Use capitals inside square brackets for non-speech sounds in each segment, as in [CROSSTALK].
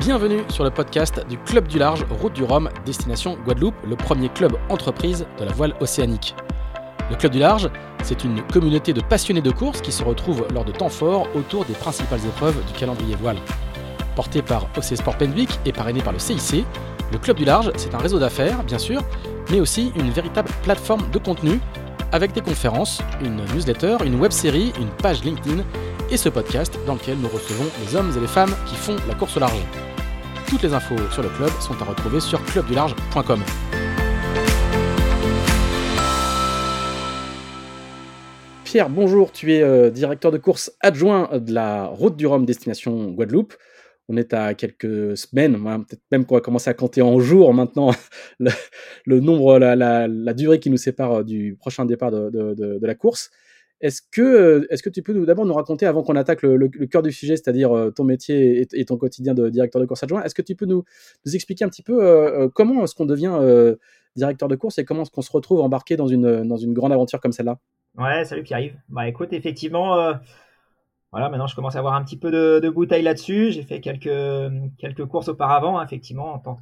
Bienvenue sur le podcast du Club du Large Route du Rhum, destination Guadeloupe, le premier club entreprise de la voile océanique. Le Club du Large, c'est une communauté de passionnés de course qui se retrouvent lors de temps forts autour des principales épreuves du calendrier voile. Porté par OC Sport Penwick et parrainé par le CIC, le Club du Large, c'est un réseau d'affaires, bien sûr, mais aussi une véritable plateforme de contenu avec des conférences, une newsletter, une web série, une page LinkedIn et ce podcast dans lequel nous recevons les hommes et les femmes qui font la course au large. Toutes les infos sur le club sont à retrouver sur clubdularge.com. Pierre, bonjour, tu es euh, directeur de course adjoint de la Route du Rhum destination Guadeloupe. On est à quelques semaines, peut-être même qu'on va commencer à compter en jours maintenant [LAUGHS] le, nombre, la, durée qui nous sépare euh, du prochain départ de la course. Est-ce que, euh, est que tu peux d'abord nous raconter, avant qu'on attaque le, cœur du sujet, c'est-à-dire euh, ton métier et, ton quotidien de directeur de course adjoint, est-ce que tu peux nous, expliquer un petit peu comment est-ce qu'on devient directeur de course et comment est-ce qu'on se retrouve embarqué dans une, dans une grande aventure comme celle-là? Ouais, salut Pierre-Yves. Bah écoute, effectivement, voilà, maintenant je commence à avoir un petit peu de, bouteille là-dessus. J'ai fait quelques, quelques courses auparavant, effectivement, en tant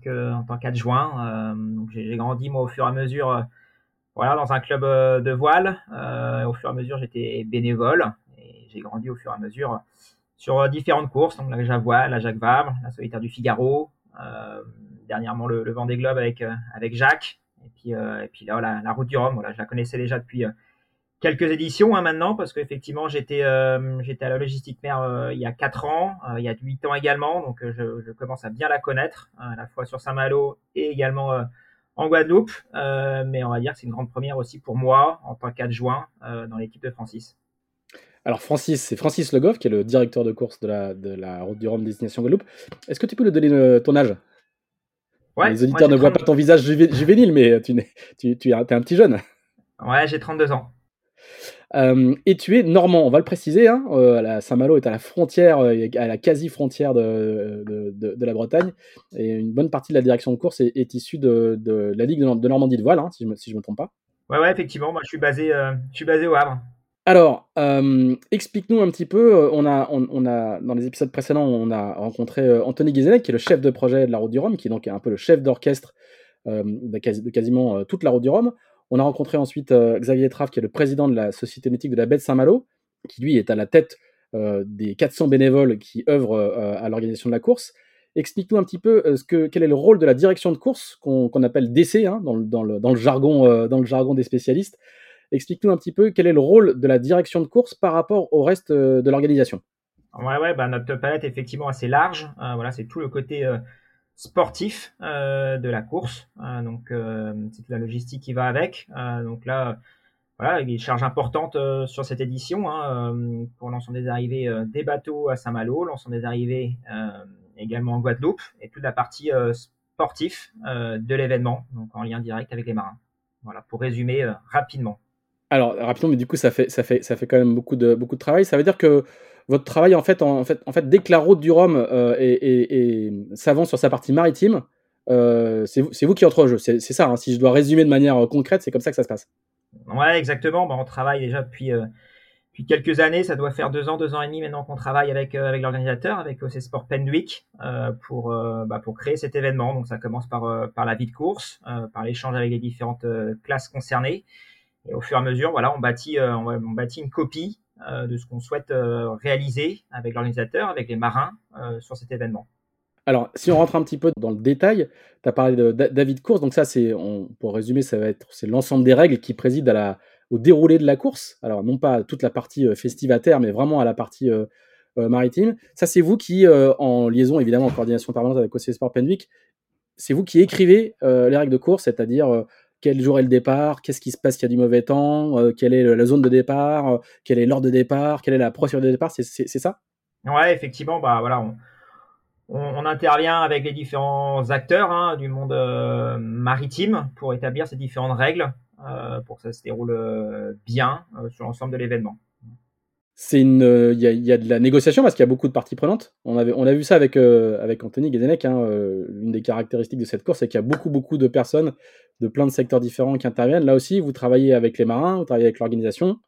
qu'adjoint. donc j'ai grandi moi au fur et à mesure voilà, dans un club euh, de voile. Euh, au fur et à mesure, j'étais bénévole et j'ai grandi au fur et à mesure sur euh, différentes courses, donc la Javoile, la Jacques Vabre, la Solitaire du Figaro, dernièrement le, le Vendée Globe avec avec Jacques, et puis et puis là la, Route du Rhum, voilà, je la connaissais déjà depuis quelques éditions hein, maintenant parce qu'effectivement j'étais j'étais à la logistique mère il y a quatre ans, il y a huit ans également, donc je, je, commence à bien la connaître à la fois sur Saint-Malo et également en Guadeloupe, euh, mais on va dire que c'est une grande première aussi pour moi en tant qu'adjoint euh, dans l'équipe de Francis. Alors Francis, c'est Francis Le Goff qui est le directeur de course de la, de la Route du Rhum Destination Guadeloupe. Est-ce que tu peux nous donner euh, ton âge? Ouais, Les auditeurs ne voient pas ton visage juvénile, mais tu, tu, tu es un petit jeune. Ouais, j'ai 32 ans. Euh, et tu es normand, on va le préciser. Hein, euh, Saint-Malo est à la frontière, euh, à la quasi-frontière de, de, la Bretagne. Et une bonne partie de la direction de course est, issue de, la Ligue de, Normandie de voile, hein, si je ne me, si me, trompe pas. Ouais, ouais, effectivement. Moi, je suis basé, je suis basé au Havre. Alors, explique-nous un petit peu. On a, on, a, dans les épisodes précédents, on a rencontré Anthony Guézenec, qui est le chef de projet de la Route du Rhum, qui est donc un peu le chef d'orchestre de, quasiment toute la Route du Rhum. On a rencontré ensuite euh, Xavier Trave, qui est le président de la Société nautique de la baie de Saint-Malo, qui lui est à la tête euh, des 400 bénévoles qui œuvrent euh, à l'organisation de la course. Explique-nous un petit peu quel est le rôle de la direction de course, qu'on appelle DC hein, dans, le, jargon, des spécialistes. Explique-nous un petit peu quel est le rôle de la direction de course par rapport au reste de l'organisation. Ouais, ouais, bah notre palette est effectivement assez large. voilà, c'est tout le côté sportif euh, de la course. Euh, donc, euh, c'est toute la logistique qui va avec. donc là, voilà, il y a une charge importante sur cette édition hein, pour l'ensemble des arrivées des bateaux à Saint-Malo, l'ensemble des arrivées également en Guadeloupe et toute la partie sportif de l'événement, donc en lien direct avec les marins. Voilà, pour résumer rapidement. Alors rapidement, mais du coup, ça fait, ça fait, ça fait quand même beaucoup de, beaucoup de travail. Ça veut dire que votre travail, en fait, en, fait, en fait, dès que la route du Rhum euh, s'avance sur sa partie maritime, euh, c'est vous, qui entrez au jeu. C'est ça, hein. si je dois résumer de manière euh, concrète, c'est comme ça que ça se passe. Ouais, exactement. Bah, on travaille déjà depuis, depuis quelques années. Ça doit faire deux ans, deux ans et demi maintenant qu'on travaille avec, avec l'organisateur, avec OC Sport Pendwick, pour, bah, pour créer cet événement. Donc ça commence par, par la vie de course, par l'échange avec les différentes classes concernées. Et au fur et à mesure, voilà, on bâtit, on bâtit une copie de ce qu'on souhaite euh, réaliser avec l'organisateur, avec les marins euh, sur cet événement. Alors, si on rentre un petit peu dans le détail, tu as parlé de David Course, donc ça, c'est, pour résumer, ça va être c'est l'ensemble des règles qui président à au déroulé de la course. Alors, non pas toute la partie festivataire, mais vraiment à la partie maritime. Ça, c'est vous qui, en liaison évidemment en coordination permanente avec OC Sport Penwick, c'est vous qui écrivez les règles de course, c'est-à-dire quel jour est le départ, qu'est-ce qui se passe, qu'il y a du mauvais temps, euh, quelle est la zone de départ, euh, quel est l'ordre de départ, quelle est la procédure de départ, c'est ça? Ouais, effectivement, bah voilà, on, intervient avec les différents acteurs hein, du monde euh, maritime pour établir ces différentes règles pour que ça se déroule bien sur l'ensemble de l'événement c'est une, euh, il y, a, de la négociation parce qu'il y a beaucoup de parties prenantes. On avait, on a vu ça avec euh, avec Anthony Guézenec. Hein, euh, une des caractéristiques de cette course, c'est qu'il y a beaucoup beaucoup de personnes de plein de secteurs différents qui interviennent. Là aussi, vous travaillez avec les marins, vous travaillez avec l'organisation,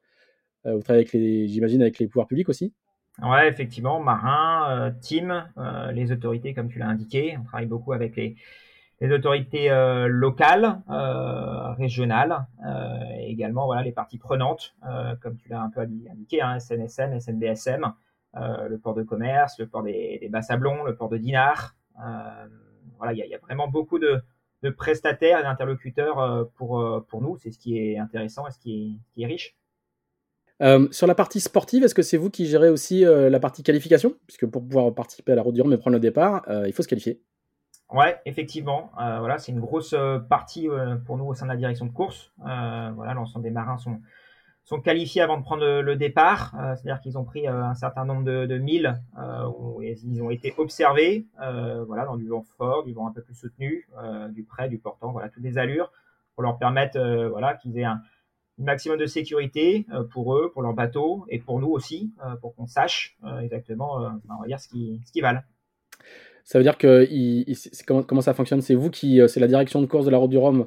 vous travaillez avec les, j'imagine, avec les pouvoirs publics aussi. Ouais, effectivement, marin, team, les autorités, comme tu l'as indiqué. On travaille beaucoup avec les, les autorités euh, locales, euh, régionales, euh, et également voilà les parties prenantes, comme tu l'as un peu indiqué, hein, SNSM, SNBSM, le port de commerce, le port des, des Bas-Sablons, le port de Dinard. il y, a vraiment beaucoup de, prestataires et d'interlocuteurs pour, nous. C'est ce qui est intéressant et ce qui est, riche. Sur la partie sportive, est-ce que c'est vous qui gérez aussi la partie qualification? Puisque pour pouvoir participer à la route du Rhum et prendre le départ, il faut se qualifier. Ouais, effectivement. Euh, voilà, c'est une grosse euh, partie euh, pour nous au sein de la direction de course. voilà, l'ensemble des marins sont sont qualifiés avant de prendre le, départ, c'est-à-dire qu'ils ont pris un certain nombre de, de milles où ils ont été observés, voilà, dans du vent fort, du vent un peu plus soutenu, du près, du portant, voilà, toutes les allures pour leur permettre, voilà, qu'ils aient un, maximum de sécurité pour eux, pour leur bateau et pour nous aussi, pour qu'on sache exactement, ben, on va dire ce qui ce qu'ils valent. Ça veut dire que comment, comment, ça fonctionne? C'est vous qui, euh, c'est la direction de course de la Route du Rhum,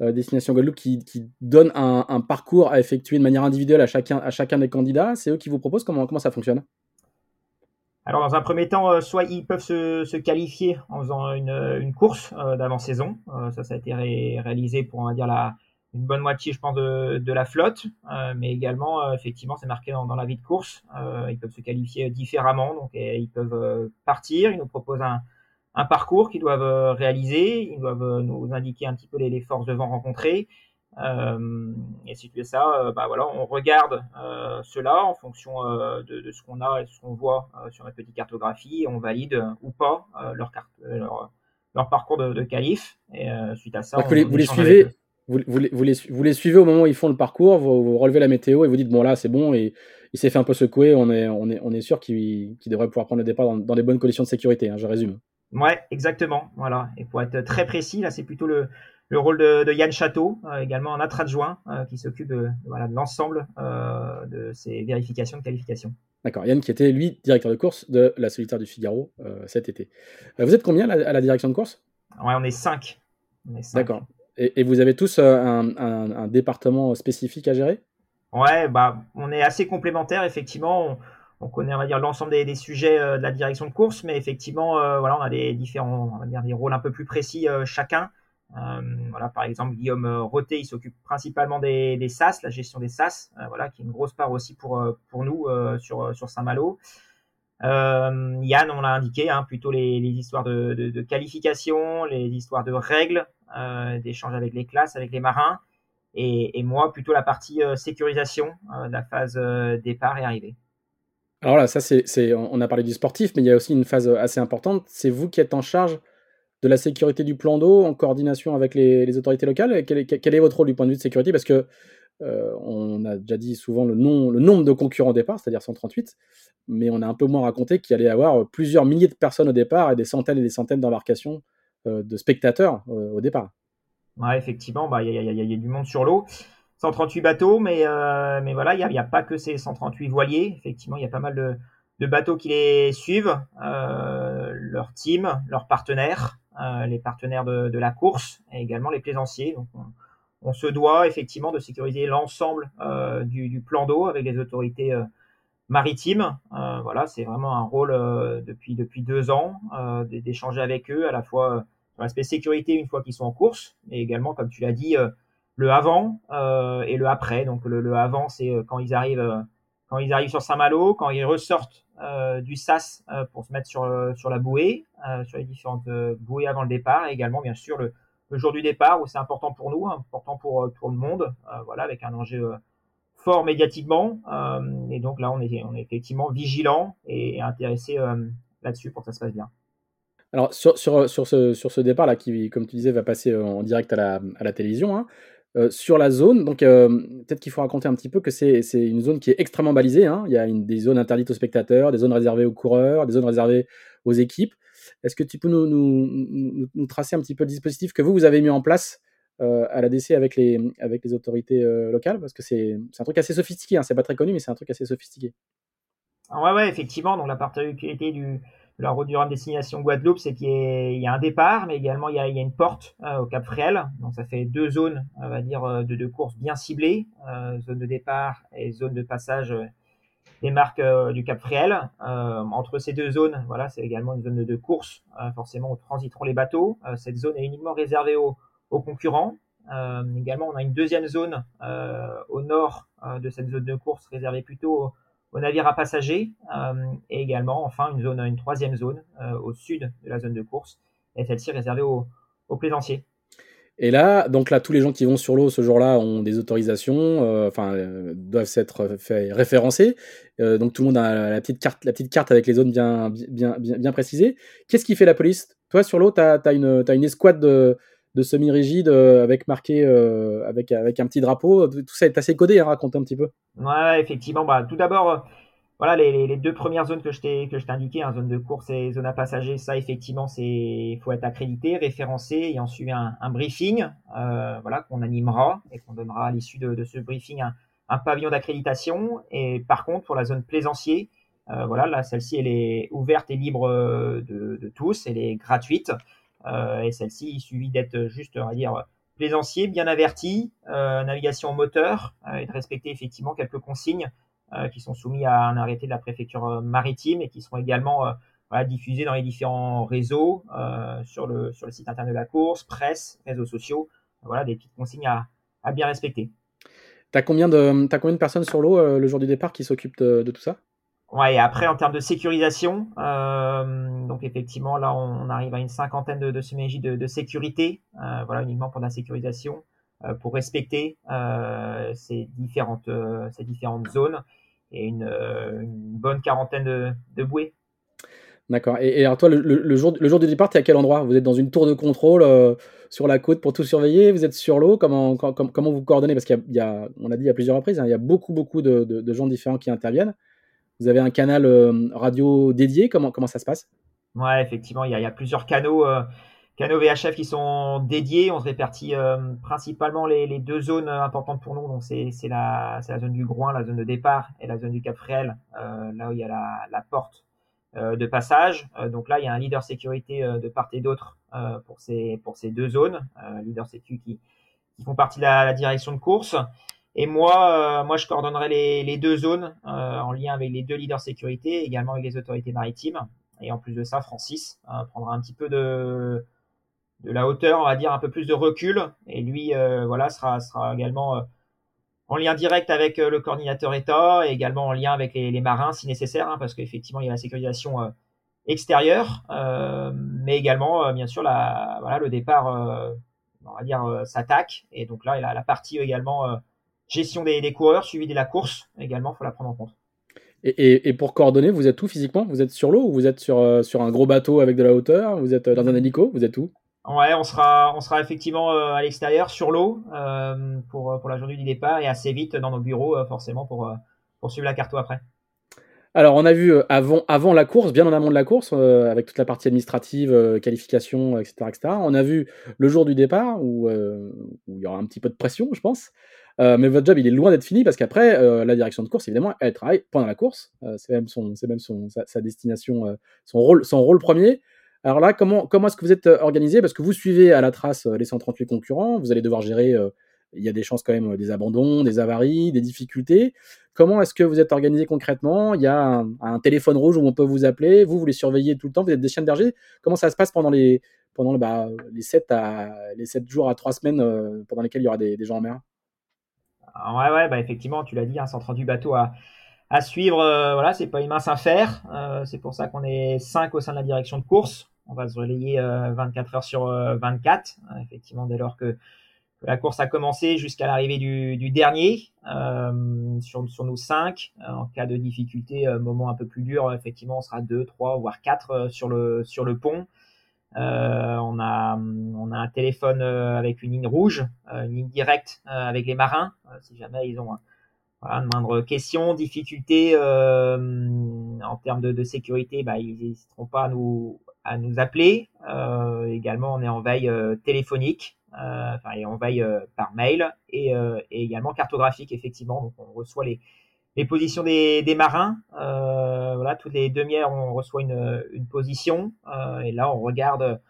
euh, destination Guadeloupe, qui, qui donne un, parcours à effectuer de manière individuelle à chacun, à chacun des candidats. C'est eux qui vous proposent? Comment, comment ça fonctionne? Alors dans un premier temps, euh, soit ils peuvent se, qualifier en faisant une, une course d'avant-saison. ça, ça a été réalisé pour on va dire la, une bonne moitié, je pense, de, de la flotte, euh, mais également, euh, effectivement, c'est marqué dans, dans, la vie de course. Euh, ils peuvent se qualifier différemment, donc ils peuvent partir. Ils nous proposent un, un parcours qu'ils doivent réaliser. Ils doivent nous indiquer un petit peu les, les forces de vent rencontrées. et si tu fais ça, bah voilà, on regarde cela en fonction de, de, ce qu'on a et ce qu'on voit sur notre petite cartographie. Et on valide ou pas leur, carte, leur, leur, parcours de, de qualif. Et suite à ça, on, vous les suivez vous, vous, les, vous, les, suivez au moment où ils font le parcours, vous, relevez la météo et vous dites bon là c'est bon et il s'est fait un peu secouer, on est, on est, on est sûr qu'il devrait pouvoir prendre le départ dans, dans des bonnes conditions de sécurité, hein, je résume. Ouais, exactement. Voilà. Et pour être très précis, là c'est plutôt le, le rôle de, de Yann Château, euh, également un adjoint euh, qui s'occupe de, voilà, de l'ensemble euh, de ces vérifications de qualification. D'accord, Yann qui était lui directeur de course de la solitaire du Figaro cet été. vous êtes combien à la, à la direction de course? Ouais, on est 5. D'accord. Et, vous avez tous euh, un, département spécifique à gérer? Ouais, bah, on est assez complémentaires, effectivement. On, connaît, on va dire, l'ensemble des, sujets euh, de la direction de course, mais effectivement, euh, voilà, on a des différents, on va dire, des rôles un peu plus précis chacun. voilà, par exemple, Guillaume Roté, il s'occupe principalement des, SAS, la gestion des SAS, voilà, qui est une grosse part aussi pour, pour nous sur, sur Saint-Malo. Yann, on l'a indiqué, hein, plutôt les, histoires de, de, de, qualification, les histoires de règles, d'échanges avec les classes, avec les marins, et, moi plutôt la partie euh, sécurisation euh, la phase euh, départ et arrivée. Alors là, ça c'est, on a parlé du sportif, mais il y a aussi une phase assez importante. C'est vous qui êtes en charge de la sécurité du plan d'eau en coordination avec les, autorités locales. Quel est, votre rôle du point de vue de sécurité? Parce que euh, on a déjà dit souvent le, le nombre de concurrents au départ, c'est-à-dire 138, mais on a un peu moins raconté qu'il allait y avoir plusieurs milliers de personnes au départ et des centaines et des centaines d'embarcations euh, de spectateurs euh, au départ. Effectivement, il y, a du monde sur l'eau. 138 bateaux, mais, mais voilà, il n'y a, pas que ces 138 voiliers. Effectivement, il y a pas mal de, bateaux qui les suivent, leur team, leurs partenaires, les partenaires de, la course et également les plaisanciers. On, se doit effectivement de sécuriser l'ensemble euh, du, plan d'eau avec les autorités euh, maritimes. Euh, voilà, c'est vraiment un rôle depuis depuis deux ans d'échanger avec eux à la fois sur l'aspect sécurité une fois qu'ils sont en course, mais également comme tu l'as dit le avant et le après. Donc le, avant c'est quand ils arrivent quand ils arrivent sur Saint-Malo, quand ils ressortent du SAS pour se mettre sur sur la bouée, sur les différentes bouées avant le départ, et également bien sûr le le jour du départ où c'est important pour nous, important pour euh, tout le monde, euh, voilà, avec un enjeu euh, fort médiatiquement. et donc là, on est, effectivement vigilant et intéressé là-dessus pour que ça se passe bien. Alors sur, ce, départ-là, qui, comme tu disais, va passer en direct à la, télévision, hein, sur la zone, donc peut-être qu'il faut raconter un petit peu que c'est une zone qui est extrêmement balisée. Hein. Il y a des zones interdites aux spectateurs, des zones réservées aux coureurs, des zones réservées aux équipes. Est-ce que tu peux nous, nous, nous, tracer un petit peu le dispositif que vous, vous avez mis en place euh, à la DC avec les, autorités euh, locales Parce que c'est un truc assez sophistiqué, hein. c'est pas très connu, mais c'est un truc assez sophistiqué. Ah ouais, ouais, effectivement. Donc la particularité du, de la route du Rhum destination Guadeloupe, c'est qu'il y, a un départ, mais également il y a, une porte euh, au Cap Fréhel. Donc ça fait deux zones, on va dire, de, de courses bien ciblées, zone de départ et zone de passage des marques du Cap Fréhel. entre ces deux zones, voilà, c'est également une zone de, course, forcément où transiteront les bateaux. cette zone est uniquement réservée aux, aux concurrents. également, on a une deuxième zone au nord de cette zone de course réservée plutôt aux, navires à passagers et également enfin une zone une troisième zone au sud de la zone de course et celle-ci réservée aux, plaisanciers. Et là, donc là, tous les gens qui vont sur l'eau ce jour-là ont des autorisations, euh, enfin, euh, doivent s'être. Euh, donc tout le monde a la petite carte, la petite carte avec les zones bien, bien, bien, précisées. Qu'est-ce qui fait la police? Toi, sur l'eau, tu as, as, as une escouade de, de semi-rigides avec marqué, avec, avec un petit drapeau. Tout ça est assez codé, hein, raconte un petit peu. Ouais, effectivement. Bah, tout d'abord voilà les, deux premières zones que je t'ai que je hein, zone de course et zone à passagers, ça effectivement c'est faut être accrédité, référencé et ensuite un, un briefing, euh, voilà qu'on animera et qu'on donnera à l'issue de, ce briefing un, pavillon d'accréditation. Et par contre pour la zone plaisancier, euh, voilà là celle-ci elle est ouverte et libre de, tous, elle est gratuite euh, et celle-ci il suffit d'être juste on va dire plaisancier, bien averti, navigation en moteur et de respecter effectivement quelques consignes euh, qui sont soumis à un arrêté de la préfecture euh, maritime et qui seront également euh, diffusés dans les différents réseaux, sur, le, site internet de la course, presse, réseaux sociaux. Voilà, des petites consignes à, bien respecter. Tu as, combien de, combien de personnes sur l'eau le jour du départ qui s'occupent de, tout ça? Ouais, et après, en termes de sécurisation, donc effectivement, là, on, arrive à une cinquantaine de, de de, de, sécurité, voilà, uniquement pour la sécurisation, pour respecter ces, différentes, ces différentes zones et une, euh, bonne quarantaine de, bouées. D'accord. Et, alors toi, le, jour, le jour du départ, tu es à quel endroit? Vous êtes dans une tour de contrôle euh, sur la côte pour tout surveiller? Vous êtes sur l'eau? Comment, comment, vous coordonnez? Parce qu'il y, a, dit à plusieurs reprises, hein, il y a beaucoup, beaucoup de, gens différents qui interviennent. Vous avez un canal euh, radio dédié comment, comment ça se passe? Ouais, effectivement, il y a, plusieurs canaux canaux VHF qui sont dédiés. On se répartit euh, principalement les, deux zones importantes pour nous. Donc c'est la, la zone du Groin, la zone de départ, et la zone du Cap Fréhel, euh, là où il y a la, porte euh, de passage. donc là, il y a un leader sécurité de part et d'autre pour ces pour ces deux zones, leader sécu qui, qui font partie de la, direction de course. Et moi, moi, je coordonnerai les, les deux zones en lien avec les deux leaders sécurité, également avec les autorités maritimes. Et en plus de ça, Francis prendra un petit peu de, de la hauteur, on va dire un peu plus de recul. Et lui, euh, voilà, sera, sera également euh, en lien direct avec euh, le coordinateur État et également en lien avec les, marins si nécessaire, hein, parce qu'effectivement, il y a la sécurisation extérieure, mais également, bien sûr, la, voilà, le départ, on va dire, s'attaque. Et donc là, il a la partie également gestion des, des, coureurs, suivi de la course, également, il faut la prendre en compte. Et, et, pour coordonner, vous êtes où physiquement? Vous êtes sur l'eau ou vous êtes sur, sur un gros bateau avec de la hauteur? Vous êtes dans un hélico? Vous êtes où? Ouais, on sera, on sera effectivement euh, à l'extérieur, sur l'eau, euh, pour, pour la journée du départ et assez vite dans nos bureaux, euh, forcément, pour, pour suivre la carto après. Alors, on a vu avant, avant la course, bien en amont de la course, avec toute la partie administrative, qualification, etc., etc. On a vu le jour du départ, où, où, il y aura un petit peu de pression, je pense. Mais votre job, il est loin d'être fini, parce qu'après, la direction de course, évidemment, elle travaille pendant la course. c'est même, son, même son, sa, destination, son, rôle, son rôle premier. Alors là, comment, comment est-ce que vous êtes euh, organisé? Parce que vous suivez à la trace euh, les 138 concurrents, vous allez devoir gérer, euh, il y a des chances quand même des abandons, des avaries, des difficultés. Comment est-ce que vous êtes organisé concrètement? Il y a un, téléphone rouge où on peut vous appeler, vous, vous les surveillez tout le temps, vous êtes des chiens de berger. Comment ça se passe pendant les, pendant, bah, les, 7 à, les 7 jours à 3 semaines pendant lesquels il y aura des, gens en mer? Ouais, ouais, bah effectivement, tu l'as dit, un 138 bateaux à, à suivre, voilà, c'est pas une mince affaire. c'est pour ça qu'on est 5 au sein de la direction de course on va se relayer 24 euh, heures sur 24, euh, effectivement, dès lors que, la course a commencé jusqu'à l'arrivée du, dernier euh, sur, sur nos 5. En cas de difficulté, moment un peu plus dur, effectivement, on sera 2, 3, voire 4 sur le, sur le pont. On, a, on a un téléphone avec une ligne rouge, une ligne directe avec les marins, si jamais ils ont voilà, de moindre question, difficulté en termes de, de sécurité, bah, ils n'hésiteront pas à nous, à nous appeler. Euh, également, on est en veille euh, téléphonique, euh, enfin, et en veille par mail et, et, également cartographique, effectivement. Donc, on reçoit les, les positions des, marins. voilà, toutes les demi-heures, on reçoit une, une position et là, on regarde.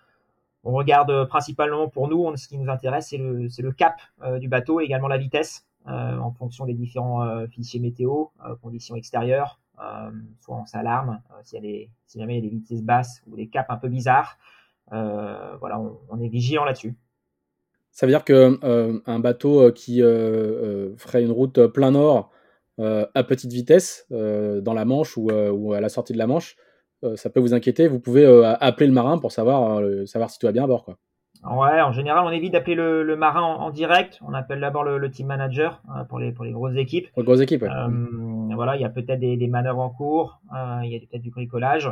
On regarde principalement pour nous, ce qui nous intéresse, c'est le, le, cap du bateau et également la vitesse. en fonction des différents fichiers météo, conditions extérieures, soit on s'alarme si jamais il y a des vitesses basses ou des caps un peu bizarres. voilà, on, est vigilant là-dessus. Ça veut dire que un bateau qui ferait une route plein nord à petite vitesse dans la Manche ou, ou, à la sortie de la Manche, ça peut vous inquiéter. Vous pouvez appeler le marin pour savoir, savoir si tout va bien à bord. Quoi. Ouais, en général, on évite d'appeler le, marin en, direct. On appelle d'abord le, team manager euh, pour, les, pour les grosses équipes. Pour les grosses équipes, euh, Voilà, il y a peut-être des, des manœuvres en cours, euh, il y a peut-être du bricolage.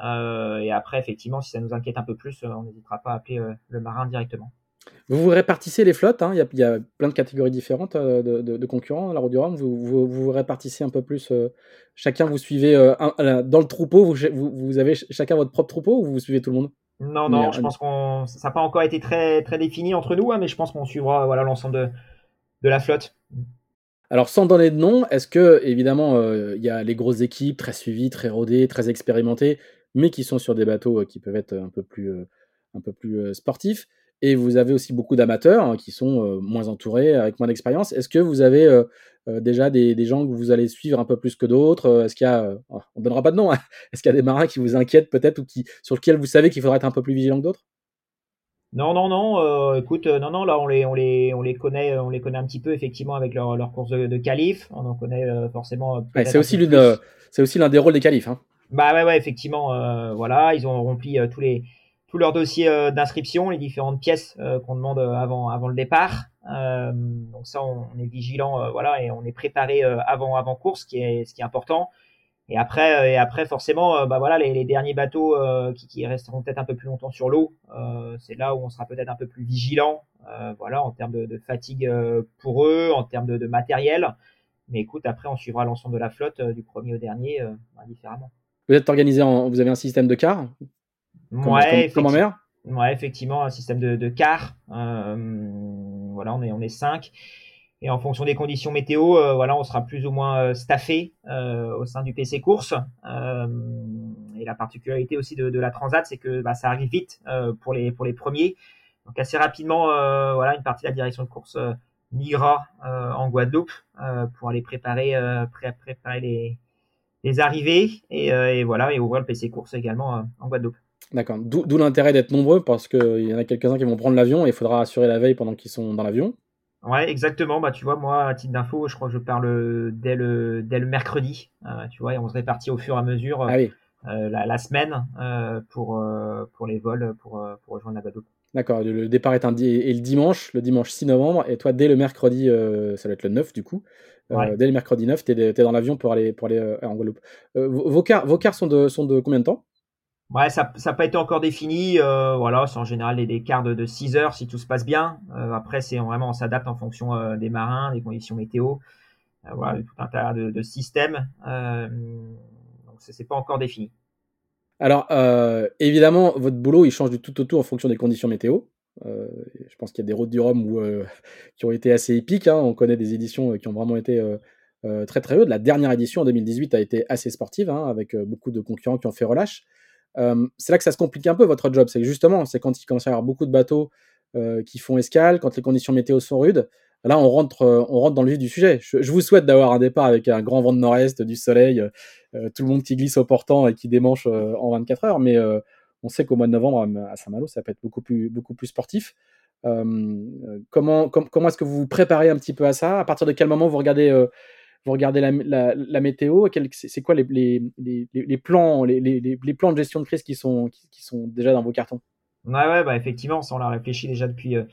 et après, effectivement, si ça nous inquiète un peu plus, on n'hésitera pas à appeler le marin directement. Vous vous répartissez les flottes, hein. il, y a, plein de catégories différentes de, de, concurrents à la route du Rhum. Vous, vous, vous répartissez un peu plus. chacun, vous suivez dans le troupeau, vous, vous, avez chacun votre propre troupeau ou vous suivez tout le monde? Non, non, je pense qu'on ça n'a pas encore été très, très défini entre nous, hein, mais je pense qu'on suivra voilà l'ensemble de, de la flotte. Alors, sans donner de nom, est-ce que, évidemment, euh, il y a les grosses équipes très suivies, très rodées, très expérimentées, mais qui sont sur des bateaux euh, qui peuvent être un peu plus, euh, un peu plus sportifs et vous avez aussi beaucoup d'amateurs hein, qui sont moins entourés, avec moins d'expérience. Est-ce que vous avez déjà des, des, gens que vous allez suivre un peu plus que d'autres Est-ce qu'il y a, oh, on ne donnera pas de nom, hein. [LAUGHS] est-ce qu'il y a des marins qui vous inquiètent peut-être ou qui, sur lesquels vous savez qu'il faudra être un peu plus vigilant que d'autres? Non, non, non. écoute, non, non. Là, on les, on les, on les connaît, on les connaît un petit peu effectivement avec leur, leur course de, de qualif. On en connaît forcément. c'est aussi l'une, c'est aussi l'un des rôles des qualifs. Hein. Bah ouais, ouais, effectivement. voilà, ils ont rempli tous les, tout leur dossier euh, d'inscription, les différentes pièces euh, qu'on demande euh, avant, avant le départ. donc ça, on, est vigilant, voilà, et on est préparé avant, avant course, ce qui est, ce qui est important. Et après, et après forcément, bah voilà, les, les derniers bateaux qui, qui, resteront peut-être un peu plus longtemps sur l'eau, c'est là où on sera peut-être un peu plus vigilant, voilà, en termes de, de fatigue pour eux, en termes de, de, matériel. Mais écoute, après, on suivra l'ensemble de la flotte du premier au dernier indifféremment. Vous êtes organisé en, vous avez un système de car? Ouais, comme, Ouais, effectivement, un système de, de car. Euh, voilà, on est, on est cinq. Et en fonction des conditions météo, euh, voilà, on sera plus ou moins euh, staffé au sein du PC course. et la particularité aussi de, de la Transat, c'est que bah, ça arrive vite pour les pour les premiers. Donc assez rapidement, voilà, une partie de la direction de course migrera en Guadeloupe pour aller préparer préparer les les arrivées et, et, voilà et ouvrir le PC course également en Guadeloupe. D'accord. D'où l'intérêt d'être nombreux parce qu'il y en a quelques-uns qui vont prendre l'avion et il faudra assurer la veille pendant qu'ils sont dans l'avion. Ouais, exactement. Bah, tu vois, moi, à titre d'info, je crois que je parle dès le, dès le mercredi. Euh, tu vois, et on se répartit au fur et à mesure ah euh, la, la, semaine euh, pour, pour les vols pour, pour rejoindre la Guadeloupe. D'accord. Le départ est, un et le dimanche, le dimanche 6 novembre. Et toi, dès le mercredi, ça va être le 9 du coup. Dès le mercredi 9, tu es, dans l'avion pour aller, pour aller en Guadeloupe. vos, cars, vos cars sont de, sont de combien de temps? Ouais, ça n'a pas été encore défini. Euh, voilà, c'est en général des, quarts de, 6 heures si tout se passe bien. Euh, après, c'est vraiment on s'adapte en fonction euh, des marins, des conditions météo. voilà, tout un tas de, systèmes. donc, c'est pas encore défini. Alors, évidemment, votre boulot, il change du tout au tout en fonction des conditions météo. je pense qu'il y a des routes du Rhum où, [LAUGHS] qui ont été assez épiques. Hein. On connaît des éditions qui ont vraiment été très très hautes. La dernière édition en 2018 a été assez sportive, hein, avec beaucoup de concurrents qui ont fait relâche c'est là que ça se complique un peu votre job. C'est justement, c'est quand il commence à y avoir beaucoup de bateaux qui font escale, quand les conditions météo sont rudes. Là, on rentre, on rentre dans le vif du sujet. Je, vous souhaite d'avoir un départ avec un grand vent de nord-est, du soleil, tout le monde qui glisse au portant et qui démanche en 24 heures. Mais on sait qu'au mois de novembre à Saint-Malo, ça peut être beaucoup plus, beaucoup plus sportif. comment comment est-ce que vous vous préparez un petit peu à ça? À partir de quel moment vous regardez vous regardez la, météo, c'est quoi les, plans, les, plans de gestion de crise qui sont, déjà dans vos cartons? Ouais, ouais bah effectivement, ça on l'a réfléchi déjà depuis, euh,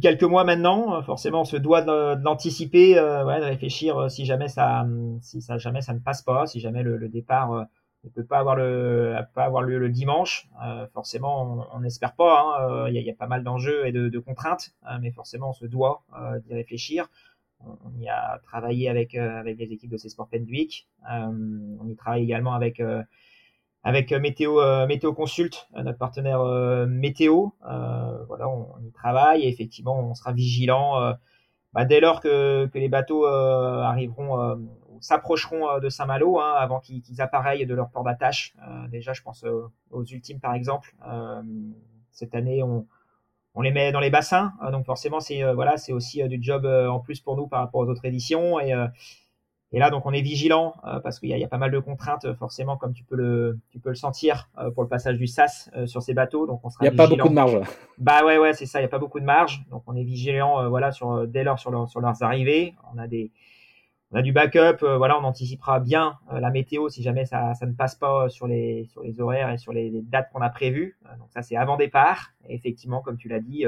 quelques mois maintenant. Forcément, on se doit de, l'anticiper, euh, de réfléchir euh, si jamais ça, si ça, jamais ça ne passe pas, si jamais le, départ ne peut pas avoir lieu le dimanche. forcément, on n'espère pas. Hein, il y, a pas mal d'enjeux et de, de contraintes, mais forcément, on se doit d'y réfléchir on y a travaillé avec, euh, avec les équipes de ces sports Pendwick. Euh, on y travaille également avec, euh, avec Météo, Météo Consult, notre partenaire météo. voilà, on, y travaille et effectivement, on sera vigilant bah, dès lors que, que les bateaux arriveront s'approcheront de Saint-Malo hein, avant qu'ils appareillent de leur port d'attache. déjà, je pense aux ultimes par exemple. cette année, on, on les met dans les bassins. donc forcément, c'est voilà, c'est aussi du job en plus pour nous par rapport aux autres éditions. Et, et là, donc, on est vigilant parce qu'il y, y, a pas mal de contraintes, forcément, comme tu peux le, tu peux le sentir pour le passage du SAS sur ces bateaux. Donc, on sera. Il n'y a pas beaucoup de marge. Bah ouais, ouais, c'est ça. Il n'y a pas beaucoup de marge. Donc, on est vigilant, voilà, sur dès lors sur, sur leurs arrivées. On a des, on a du backup. voilà, on anticipera bien la météo si jamais ça, ça ne passe pas sur les, sur les horaires et sur les, les dates qu'on a prévues. donc, ça, c'est avant départ. Et effectivement, comme tu l'as dit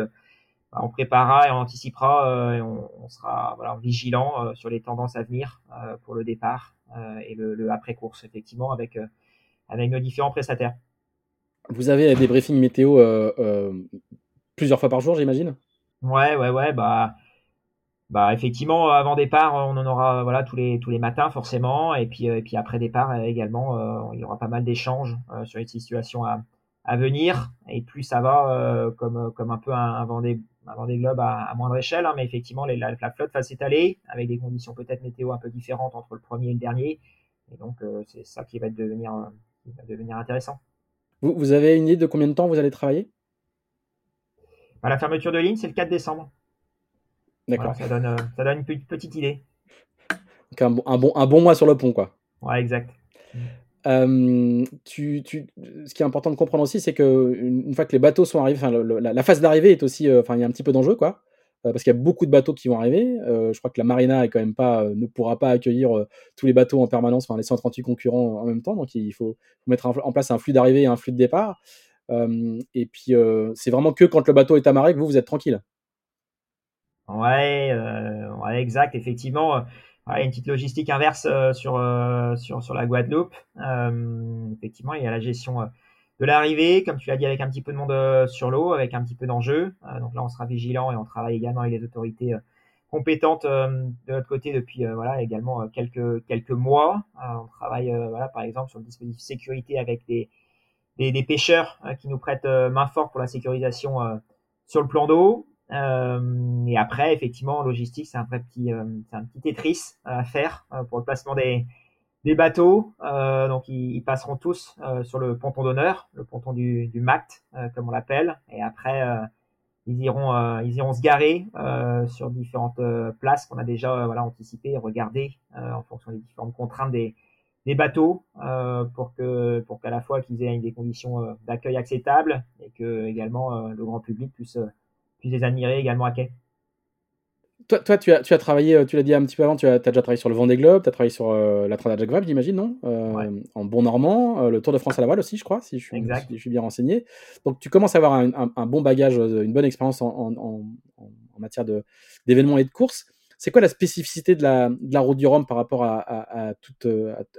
on préparera et on anticipera euh, et on, sera voilà, vigilant euh, sur les tendances à venir euh, pour le départ et le, après-course, effectivement, avec, avec nos différents prestataires. Vous avez des briefings météo plusieurs fois par jour, j'imagine? Ouais, ouais, ouais. Bah, bah, effectivement, avant départ, on en aura voilà, tous, les, tous les matins, forcément. Et puis, et puis après départ également, il y aura pas mal d'échanges sur les situations à, à venir. Et plus ça va, comme, comme un peu un, un Vendée avant des globes à, moindre échelle, hein, mais effectivement, la, flotte va s'étaler avec des conditions peut-être météo un peu différentes entre le premier et le dernier. Et donc, euh, c'est ça qui va, devenir, euh, devenir intéressant. Vous, vous, avez une idée de combien de temps vous allez travailler? Bah, La fermeture de ligne, c'est le 4 décembre. D'accord. ça, donne, euh, ça donne une petite idée. Donc un, bon, un bon mois sur le pont, quoi. Ouais, exact tu, tu, ce qui est important de comprendre aussi, c'est que une, fois que les bateaux sont arrivés, la, phase d'arrivée est aussi, enfin, il y a un petit peu d'enjeu, quoi, parce qu'il y a beaucoup de bateaux qui vont arriver. je crois que la marina est quand même pas, ne pourra pas accueillir tous les bateaux en permanence, enfin les 138 concurrents en même temps, donc il faut, mettre en place un flux d'arrivée et un flux de départ. et puis c'est vraiment que quand le bateau est amarré que vous vous êtes tranquille. Ouais, ouais, exact, effectivement y a une petite logistique inverse euh, sur, euh, sur, sur la Guadeloupe. Euh, effectivement, il y a la gestion de l'arrivée, comme tu l'as dit, avec un petit peu de monde sur l'eau, avec un petit peu d'enjeu. donc là, on sera vigilant et on travaille également avec les autorités compétentes de notre côté depuis voilà également quelques quelques mois. on travaille voilà par exemple sur le dispositif sécurité avec des des, des pêcheurs qui nous prêtent main forte pour la sécurisation sur le plan d'eau. Euh, et après, effectivement, logistique, c'est un petit, euh, c'est un petit Tetris à faire euh, pour le placement des, bateaux. donc, ils, passeront tous sur le ponton d'honneur, le ponton du, du MACT, comme on l'appelle. Et après, ils iront, ils iront se garer sur différentes places qu'on a déjà voilà anticipées, regardées en fonction des différentes contraintes des, des bateaux pour que pour qu'à la fois qu'ils aient des conditions d'accueil acceptables et que également le grand public puisse puis les admirer également à quai. Toi, toi tu, as, tu as travaillé, euh, tu l'as dit un petit peu avant, tu as, as déjà travaillé sur le Vendée Globe, tu as travaillé sur euh, la Transat Jacques Vabre, j'imagine, non? Euh, En bon normand, le Tour de France à la voile aussi, je crois, si je suis, je suis bien renseigné. Donc tu commences à avoir un, un, bon bagage, une bonne expérience en, en, en, en matière d'événements et de courses. C'est quoi la spécificité de la, de la route du Rhum par rapport à, à, à, toute,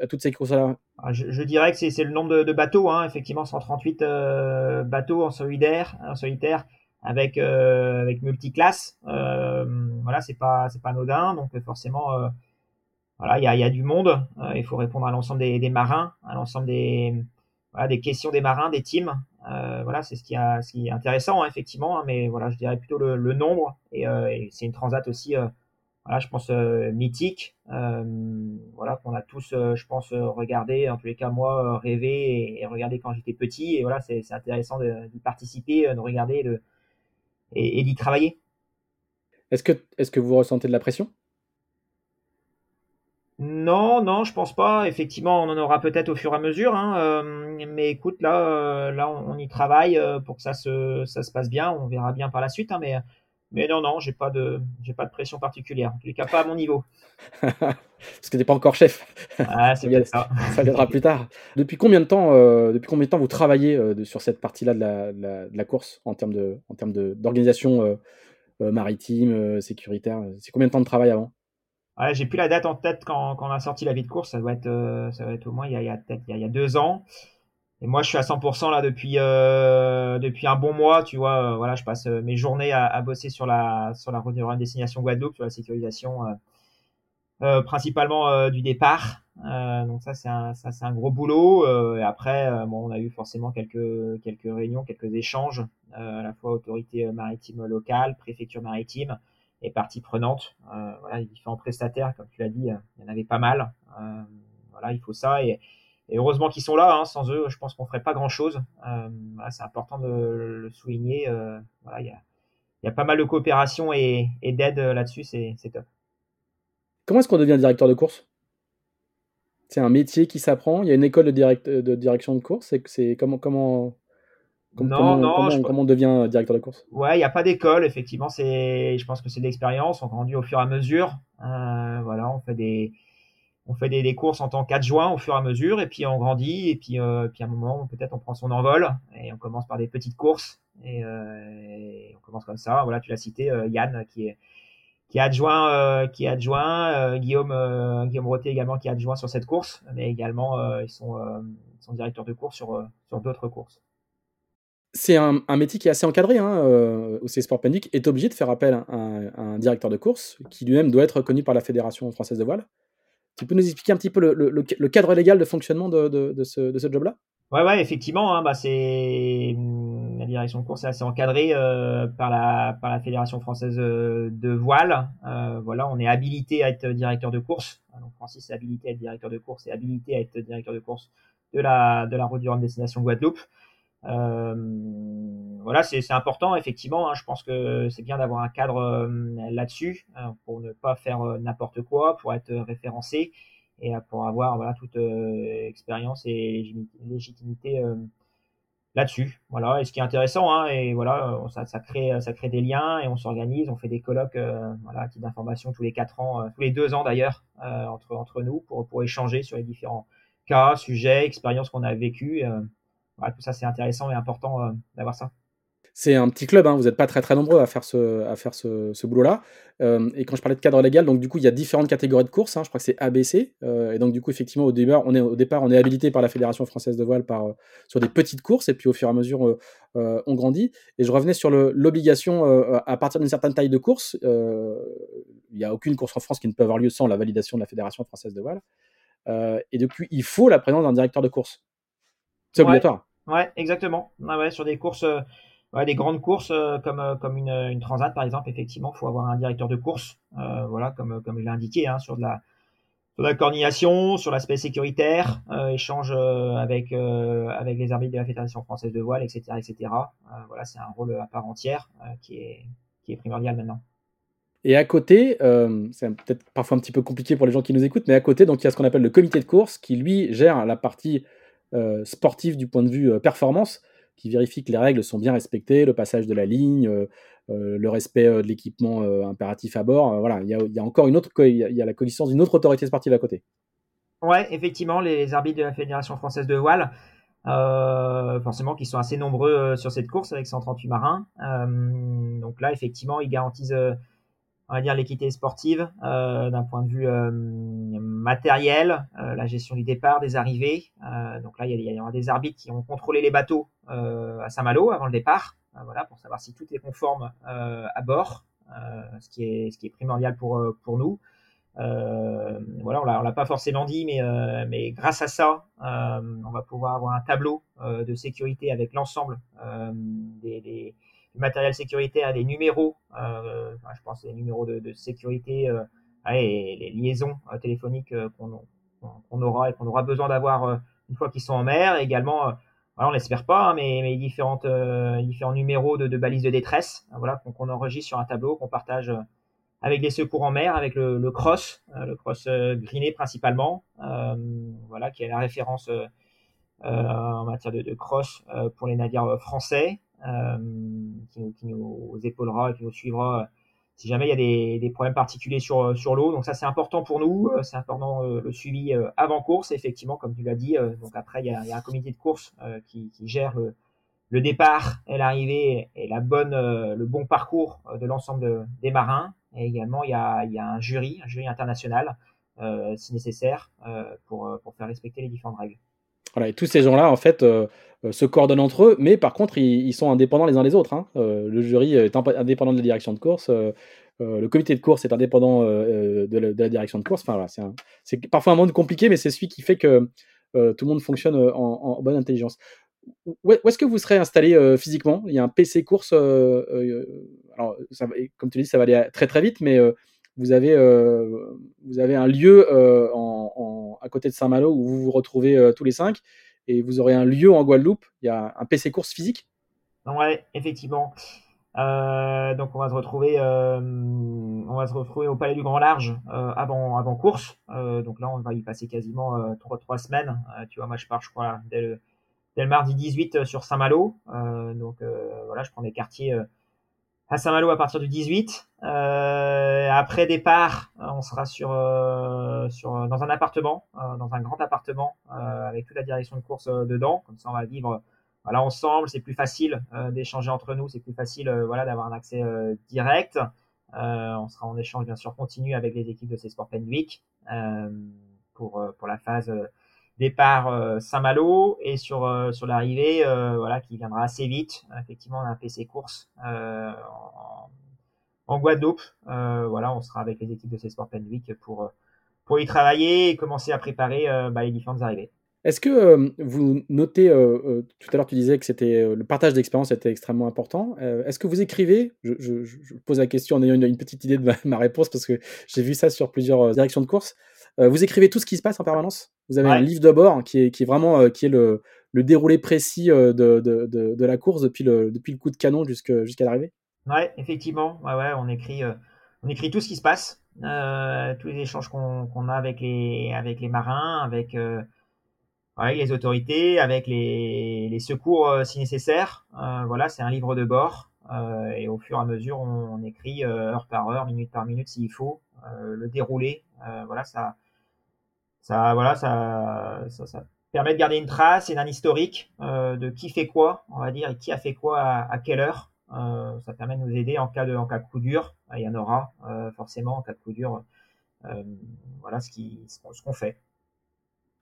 à, toutes ces courses-là? Ah, je, je, dirais que c'est le nombre de, de bateaux, hein, effectivement, 138 bateaux en solitaire, en solitaire avec euh, avec multiclasse. Euh, voilà, c'est pas c'est pas anodin, donc forcément euh, voilà, il y a, y a, du monde. il faut répondre à l'ensemble des, marins, à l'ensemble des voilà, des questions des marins, des teams. voilà, c'est ce qui, a, ce qui est intéressant hein, effectivement, hein, mais voilà, je dirais plutôt le, nombre et, c'est une transat aussi voilà, je pense mythique, voilà qu'on a tous, je pense, regardé, en tous les cas moi, rêvé et, et regardé quand j'étais petit, et voilà, c'est intéressant d'y participer, de regarder, de, et, d'y travailler. Est-ce que, est que vous ressentez de la pression? Non, non, je pense pas. Effectivement, on en aura peut-être au fur et à mesure. Hein, euh, mais écoute, là, euh, là, on, y travaille euh, pour que ça se, ça se passe bien. On verra bien par la suite. Hein, mais, mais non, non, j'ai pas de, j'ai pas de pression particulière. En les cas, pas à mon niveau. [LAUGHS] Parce que t'es pas encore chef. Ah, c'est [LAUGHS] ça. [LAUGHS] ça viendra plus tard. Depuis combien de temps, depuis combien de temps vous travaillez sur cette partie-là de la, de, la, course en termes de, en termes d'organisation maritime, sécuritaire? C'est combien de temps de travail avant? Ouais, j'ai plus la date en tête quand, quand, on a sorti la vie de course. Ça doit être, euh, ça doit être au moins il y a, il y a il, y a deux ans. Et moi, je suis à 100% là depuis euh, depuis un bon mois. Tu vois, euh, voilà, je passe euh, mes journées à, à, bosser sur la sur la de destination Guadeloupe, sur la sécurisation principalement du départ. donc ça, c'est un ça c'est un gros boulot. et après, bon, on a eu forcément quelques quelques réunions, quelques échanges à la fois autorité maritime locale, préfecture maritime et parties prenantes. Euh, voilà, les différents prestataires, comme tu l'as dit, euh, il y en avait pas mal. Euh, voilà, il faut ça et, heureusement qu'ils sont là. Hein, sans eux, je pense qu'on ferait pas grand chose. Euh, voilà, c'est important de le souligner. Euh, voilà, il y a pas mal de coopération et, d'aide là-dessus, c'est top. Comment est-ce qu'on devient directeur de course? C'est un métier qui s'apprend Il y a une école de, direct, de direction de course C'est comment, comment, comment, comment, on devient directeur de course? Ouais, il n'y a pas d'école, effectivement. Je pense que c'est de l'expérience. On grandit au fur et à mesure. Euh, voilà, on fait des, on fait des, courses en tant qu'adjoint au fur et à mesure, et puis on grandit, et puis, euh, puis à un moment, peut-être on prend son envol, et on commence par des petites courses, et, euh, on commence comme ça. Voilà, tu l'as cité, euh, Yann, qui est, qui est adjoint, euh, qui est adjoint, Guillaume, Guillaume Roté également qui est adjoint sur cette course, mais également ils sont, ils sont directeurs de course sur, sur d'autres courses. C'est un, métier qui est assez encadré, hein, Sport Panic est obligé de faire appel à un, à un directeur de course qui lui-même doit être reconnu par la Fédération française de voile. Tu peux nous expliquer un petit peu le, cadre légal de fonctionnement de, ce, job-là? Ouais, ouais, effectivement, hein, bah c'est hum, la direction de course est assez encadrée euh, par la par la fédération française euh, de voile. Euh, voilà, on est habilité à être directeur de course. Francis est habilité à être directeur de course et habilité à être directeur de course de la de la route du Rhum destination Guadeloupe. Voilà, c'est important, effectivement. Hein. je pense que c'est bien d'avoir un cadre là-dessus hein, pour ne pas faire n'importe quoi, pour être référencé et pour avoir voilà toute expérience et légitimité là-dessus. Voilà. Et ce qui est intéressant, hein, et voilà, ça, ça, crée, ça crée des liens et on s'organise, on fait des colloques, voilà, type d'information tous les quatre ans, tous les deux ans d'ailleurs, entre entre nous pour pour échanger sur les différents cas, sujets, expériences qu'on a vécues tout ça, c'est intéressant et important euh, d'avoir ça. C'est un petit club, hein, vous n'êtes pas très très nombreux à faire ce, à faire ce, boulot-là. Euh, et quand je parlais de cadre légal, donc du coup il y a différentes catégories de courses, hein, je crois que c'est ABC. Euh, et donc du coup effectivement au départ, on est, au départ on est habilité par la Fédération française de voile par, sur des petites courses et puis au fur et à mesure on grandit. Et je revenais sur l'obligation à partir d'une certaine taille de course, il n'y a aucune course en France qui ne peut avoir lieu sans la validation de la Fédération française de voile. et depuis il faut la présence d'un directeur de course. C'est obligatoire. Ouais, exactement. Ah ouais, sur des courses, euh, des grandes courses euh, comme, euh, comme une, transat par exemple, effectivement, il faut avoir un directeur de course. voilà, comme, comme je l'ai indiqué, hein, sur de la coordination, sur l'aspect sécuritaire, échange avec avec les arbitres de la Fédération française de voile, etc., etc. voilà, c'est un rôle à part entière qui est qui est primordial maintenant. Et à côté, c'est peut-être parfois un petit peu compliqué pour les gens qui nous écoutent, mais à côté, donc il y a ce qu'on appelle le comité de course qui lui gère la partie euh, sportif du point de vue euh, performance, qui vérifie que les règles sont bien respectées, le passage de la ligne, euh, le respect de l'équipement impératif à bord. voilà, il y, a, encore une autre, il y a, la connaissance d'une autre autorité sportive à côté. Ouais, effectivement, les arbitres de la Fédération française de voile, forcément, qui sont assez nombreux sur cette course avec 138 marins. donc là, effectivement, ils garantissent on va dire l'équité sportive euh, d'un point de vue euh, matériel, euh, la gestion du départ, des arrivées. donc là, il y, aura des arbitres qui ont contrôlé les bateaux à Saint-Malo avant le départ, voilà, pour savoir si tout est conforme à bord, ce qui est ce qui est primordial pour pour nous. voilà, on l'a pas forcément dit, mais mais grâce à ça, on va pouvoir avoir un tableau de sécurité avec l'ensemble des du matériel sécuritaire, des numéros, euh, je pense des numéros de, sécurité euh, et les liaisons euh, téléphoniques qu'on aura et qu'on aura besoin d'avoir une fois qu'ils sont en mer. Et également, voilà, on l'espère pas, hein, mais, mais différentes, différents numéros de, balises de détresse, voilà, qu'on enregistre sur un tableau, qu'on partage avec les secours en mer, avec le, cross, le cross greené principalement, voilà, qui est la référence en matière de cross pour les navires français. Euh, qui, nous épaulera et qui nous suivra euh, si jamais il y a des, problèmes particuliers sur, sur l'eau. Donc ça, c'est important pour nous. Euh, c'est important le suivi avant course, effectivement, comme tu l'as dit. donc après, il y, a, un comité de course qui, gère le, départ et l'arrivée et la bonne, le bon parcours de l'ensemble des marins. Et également, il y, a, un jury, un jury international, si nécessaire, pour, faire respecter les différentes règles. Voilà, et tous ces gens-là, en fait, euh, se coordonnent entre eux, mais par contre, ils, sont indépendants les uns des autres. Hein. Euh, le jury est indépendant de la direction de course. Euh, le comité de course est indépendant de la, direction de course. Enfin, c'est parfois un monde compliqué, mais c'est celui qui fait que tout le monde fonctionne en, bonne intelligence. Où, est-ce que vous serez installé physiquement? Il y a un PC course. comme tu dis, ça va aller très très vite, mais vous avez, vous avez un lieu à côté de Saint-Malo où vous vous retrouvez tous les cinq et vous aurez un lieu en Guadeloupe. Il y a un PC course physique Ouais, effectivement. donc on va se retrouver, on va se retrouver au Palais du Grand Large avant avant course. donc là, on va y passer quasiment trois trois semaines. tu vois, moi je pars, je crois, dès le, dès le mardi 18 sur Saint-Malo. donc voilà, je prends des quartiers à Saint-Malo à partir du 18. Euh, après départ, on sera sur, euh, sur dans un appartement, euh, dans un grand appartement avec toute la direction de course dedans. Comme ça, on va vivre voilà ensemble. C'est plus facile d'échanger entre nous. C'est plus facile voilà d'avoir un accès direct. on sera en échange bien sûr continu avec les équipes de ces Sport Week pour pour la phase départ euh, Saint-Malo et sur euh, sur l'arrivée euh, voilà qui viendra assez vite effectivement on a un PC course en, Guadeloupe voilà on sera avec les équipes de ces Sport Week pour pour y travailler et commencer à préparer bah, les différentes arrivées. Est-ce que vous notez, tout à l'heure tu disais que c'était le partage d'expérience était extrêmement important. Est-ce que vous écrivez? Je, pose la question en ayant une, petite idée de ma, [LAUGHS] ma réponse parce que j'ai vu ça sur plusieurs directions de course. vous écrivez tout ce qui se passe en permanence? Vous avez un livre de bord qui est, qui est vraiment euh, qui est le, le déroulé précis euh, de, de, de, de, la course depuis le, depuis le coup de canon jusqu'à l'arrivée Ouais, effectivement. Ouais, ouais, on, écrit, euh, on écrit tout ce qui se passe, euh, tous les échanges qu'on qu'on a avec les, avec les marins, avec, euh, les autorités, avec les, les secours si nécessaire. voilà, c'est un livre de bord. et au fur et à mesure, on, on écrit heure par heure, minute par minute s'il faut, le déroulé. voilà, ça ça, voilà, ça, ça, permet de garder une trace et un historique euh, de qui fait quoi, on va dire, et qui a fait quoi à, quelle heure. Euh, ça permet de nous aider en cas de, en cas de coup dur. Il y en aura euh, forcément en cas de coup dur. Voilà ce qu'on fait.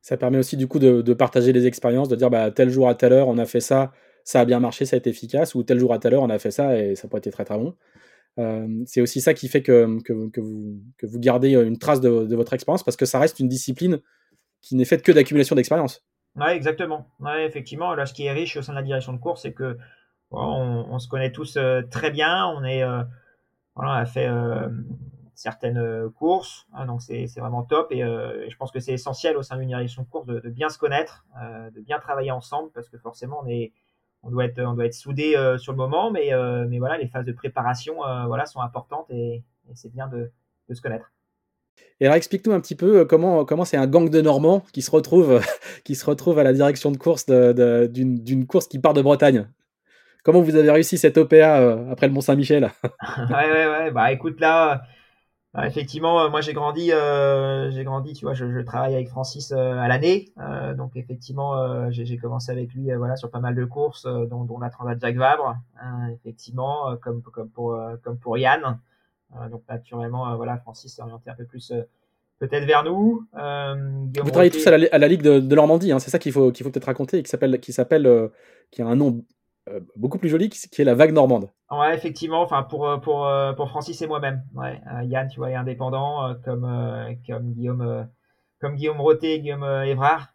Ça permet aussi du coup de, de partager les expériences, de dire bah, tel jour à telle heure on a fait ça, ça a bien marché, ça a été efficace, ou tel jour à telle heure on a fait ça et ça n'a pas été très très bon. Euh, c'est aussi ça qui fait que, que, vous, que vous gardez une trace de, votre expérience parce que ça reste une discipline qui n'est faite que d'accumulation d'expérience. Ouais, exactement. Ouais, effectivement, là, ce qui est riche au sein de la direction de course, c'est que on, se connaît tous euh, très bien. On euh, a fait euh, certaines euh, courses, hein, donc c'est vraiment top. Et, je pense que c'est essentiel au sein d'une direction de course de bien se connaître, de bien travailler ensemble, parce que forcément, on est on doit être, on doit être soudé euh, sur le moment, mais, euh, mais voilà, les phases de préparation euh, voilà, sont importantes et, et c'est bien de, de, se connaître. Et alors explique-nous un petit peu comment comment c'est un gang de Normands qui se retrouve [LAUGHS] qui se retrouve à la direction de course d'une course qui part de Bretagne. Comment vous avez réussi cette OPA après le Mont Saint-Michel [LAUGHS] Ouais ouais ouais bah écoute là ah, effectivement, euh, moi j'ai grandi, euh, j'ai grandi, tu vois, je, je, travaille avec Francis euh, à l'année, euh, donc effectivement, euh, j'ai commencé avec lui, voilà, sur pas mal de courses, dont, dont, la Transat Jacques Vabre, hein, effectivement, comme comme pour comme pour Yann. donc naturellement, voilà, Francis s'est orienté un peu plus peut-être vers nous. Vous travaillez tous à la, à la Ligue de, de Normandie, hein, c'est ça qu'il faut qu'il faut peut-être raconter, qui s'appelle qui s'appelle qui a un nom euh, beaucoup plus joli, qui est la vague normande. Ouais, effectivement. Enfin, pour euh, pour euh, pour Francis et moi-même. Ouais, Yann, tu vois, est indépendant comme comme Guillaume comme Guillaume Roté, Guillaume Évrard.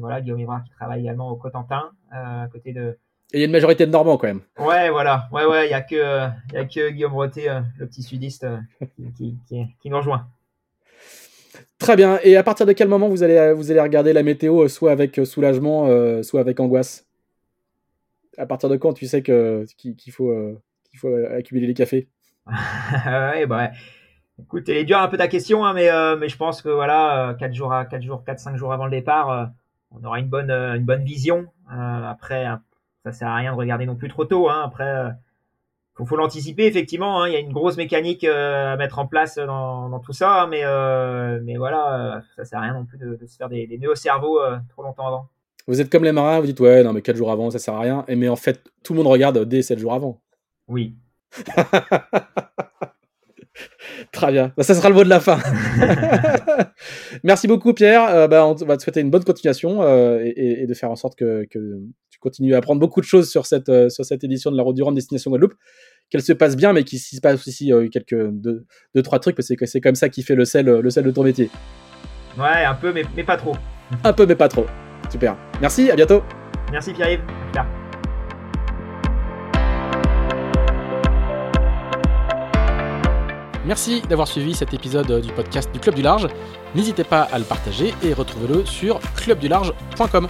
voilà, Guillaume Évrard qui travaille également au Cotentin, à côté de. Et il y a une majorité de Normands quand même. Ouais, voilà. Ouais, ouais. Il y a que y a que Guillaume Roté, le petit sudiste, qui, qui, qui, nous rejoint. Très bien. Et à partir de quel moment vous allez vous allez regarder la météo, soit avec soulagement, soit avec angoisse? À partir de quand tu sais que qu'il faut euh, qu'il faut accumuler les cafés? [LAUGHS] Ouais, bah, écoute, elle est dure un peu ta question, hein, mais euh, mais je pense que voilà, 4 jours à 4 jours, 4 5 jours avant le départ, euh, on aura une bonne une bonne vision. après, ça sert à rien de regarder non plus trop tôt. Hein, après, faut, faut l'anticiper effectivement. Hein, il y a une grosse mécanique à mettre en place dans, tout ça, hein, mais mais voilà, ça sert à rien non plus de, de se faire des, des nœuds au cerveau trop longtemps avant. Vous êtes comme les marins, vous dites ouais, non mais 4 jours avant, ça sert à rien. Et mais en fait, tout le monde regarde dès 7 jours avant. Oui. [LAUGHS] Très bien. Bah, ça sera le mot de la fin. [LAUGHS] Merci beaucoup, Pierre. Euh, bah, on va te souhaiter une bonne continuation euh, et, et, de faire en sorte que, que, tu continues à apprendre beaucoup de choses sur cette, euh, sur cette édition de la Route du Rhum Destination Guadeloupe. Qu'elle se passe bien, mais qu'il se passe aussi quelques deux, deux, trois trucs, parce que c'est comme ça qui fait le sel, le sel de ton métier. Ouais, un peu, mais, mais pas trop. un peu, mais pas trop. Super. Merci, à bientôt. Merci Pierre-Yves. Merci d'avoir suivi cet épisode du podcast du Club du Large. N'hésitez pas à le partager et retrouvez-le sur clubdularge.com.